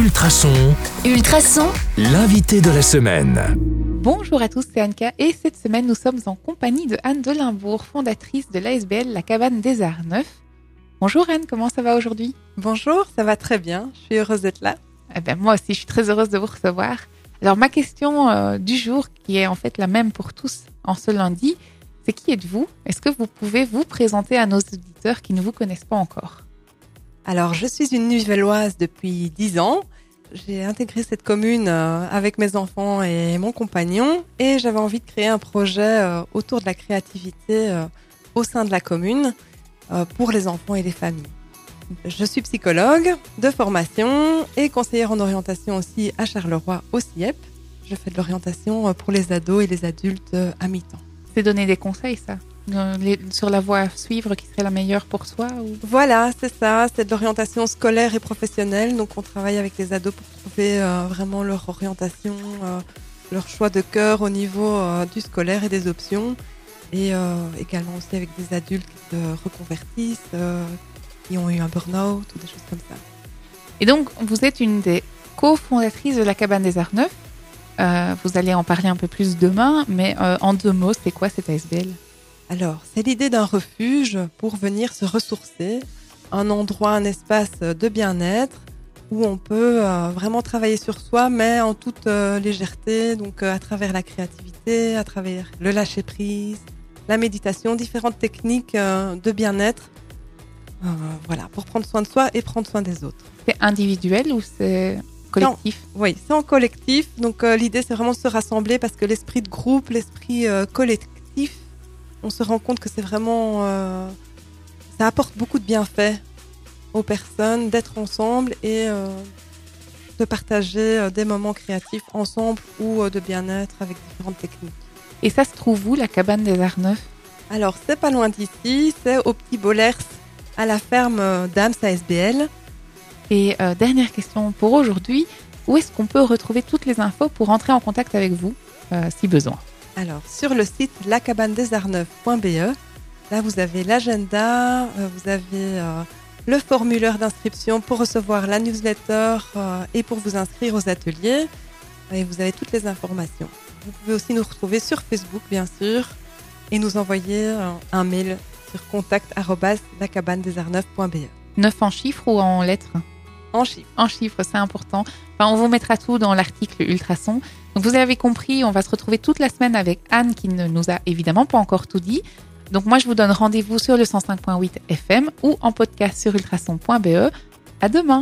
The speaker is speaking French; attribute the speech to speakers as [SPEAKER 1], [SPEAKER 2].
[SPEAKER 1] Ultrason,
[SPEAKER 2] Ultrason,
[SPEAKER 1] l'invité de la semaine.
[SPEAKER 3] Bonjour à tous, c'est Anka et cette semaine nous sommes en compagnie de Anne Delimbourg, fondatrice de l'ASBL La Cabane des Arts Neufs. Bonjour Anne, comment ça va aujourd'hui?
[SPEAKER 4] Bonjour, ça va très bien. Je suis heureuse d'être là.
[SPEAKER 3] Eh ben, Moi aussi, je suis très heureuse de vous recevoir. Alors ma question euh, du jour, qui est en fait la même pour tous en ce lundi, c'est qui êtes-vous? Est-ce que vous pouvez vous présenter à nos auditeurs qui ne vous connaissent pas encore?
[SPEAKER 4] Alors, je suis une Nivelloise depuis 10 ans. J'ai intégré cette commune euh, avec mes enfants et mon compagnon et j'avais envie de créer un projet euh, autour de la créativité euh, au sein de la commune pour les enfants et les familles. Je suis psychologue de formation et conseillère en orientation aussi à Charleroi au CIEP. Je fais de l'orientation pour les ados et les adultes à mi-temps.
[SPEAKER 3] C'est donner des conseils, ça? Les- Sur la voie à suivre qui serait la meilleure pour soi ou...
[SPEAKER 4] Voilà, c'est ça, c'est de l'orientation scolaire et professionnelle. Donc on travaille avec les ados pour trouver euh, vraiment leur orientation, euh, leur choix de cœur au niveau euh, du scolaire et des options. Et également aussi avec des adultes qui se reconvertissent, qui ont eu un burn-out ou des choses comme ça.
[SPEAKER 3] Et donc, vous êtes une des cofondatrices de la Cabane des Arts Neufs. Vous allez en parler un peu plus demain, mais en deux mots, c'est quoi cette ASBL
[SPEAKER 4] Alors, c'est l'idée d'un refuge pour venir se ressourcer, un endroit, un espace de bien-être où on peut euh, vraiment travailler sur soi, mais en toute euh, légèreté, donc euh, à travers la créativité, à travers le lâcher-prise, la méditation, différentes techniques de bien-être, voilà, pour prendre soin de soi et prendre soin des autres.
[SPEAKER 3] C'est individuel ou c'est collectif?
[SPEAKER 4] Oui, c'est en collectif. Donc l'idée, c'est vraiment de se rassembler parce que l'esprit de groupe, l'esprit collectif, on se rend compte que c'est vraiment... euh, ça apporte beaucoup de bienfaits aux personnes d'être ensemble et euh, de partager euh, des moments créatifs ensemble ou de bien-être avec différentes techniques.
[SPEAKER 3] Et ça se trouve où, la Cabane des Arts Neufs
[SPEAKER 4] Alors, c'est pas loin d'ici, c'est au Petit Bollers, à la ferme d'Ams ASBL.
[SPEAKER 3] Et euh, dernière question pour aujourd'hui, où est-ce qu'on peut retrouver toutes les infos pour entrer en contact avec vous, euh, si besoin?
[SPEAKER 4] Alors, sur le site lacabanedesarneufs.be, là, vous avez l'agenda, euh, vous avez euh, le formulaire d'inscription pour recevoir la newsletter euh, et pour vous inscrire aux ateliers. Et vous avez toutes les informations. Vous pouvez aussi nous retrouver sur Facebook, bien sûr, et nous envoyer un mail sur contact.lacabanedesarneufs.be.
[SPEAKER 3] Neuf en chiffres ou en lettres? En chiffres. C'est important. Enfin, on vous mettra tout dans l'article Ultrason. Donc vous avez compris, on va se retrouver toute la semaine avec Anne qui ne nous a évidemment pas encore tout dit. Donc moi, je vous donne rendez-vous sur le 105.8 FM ou en podcast sur ultrason.be. À demain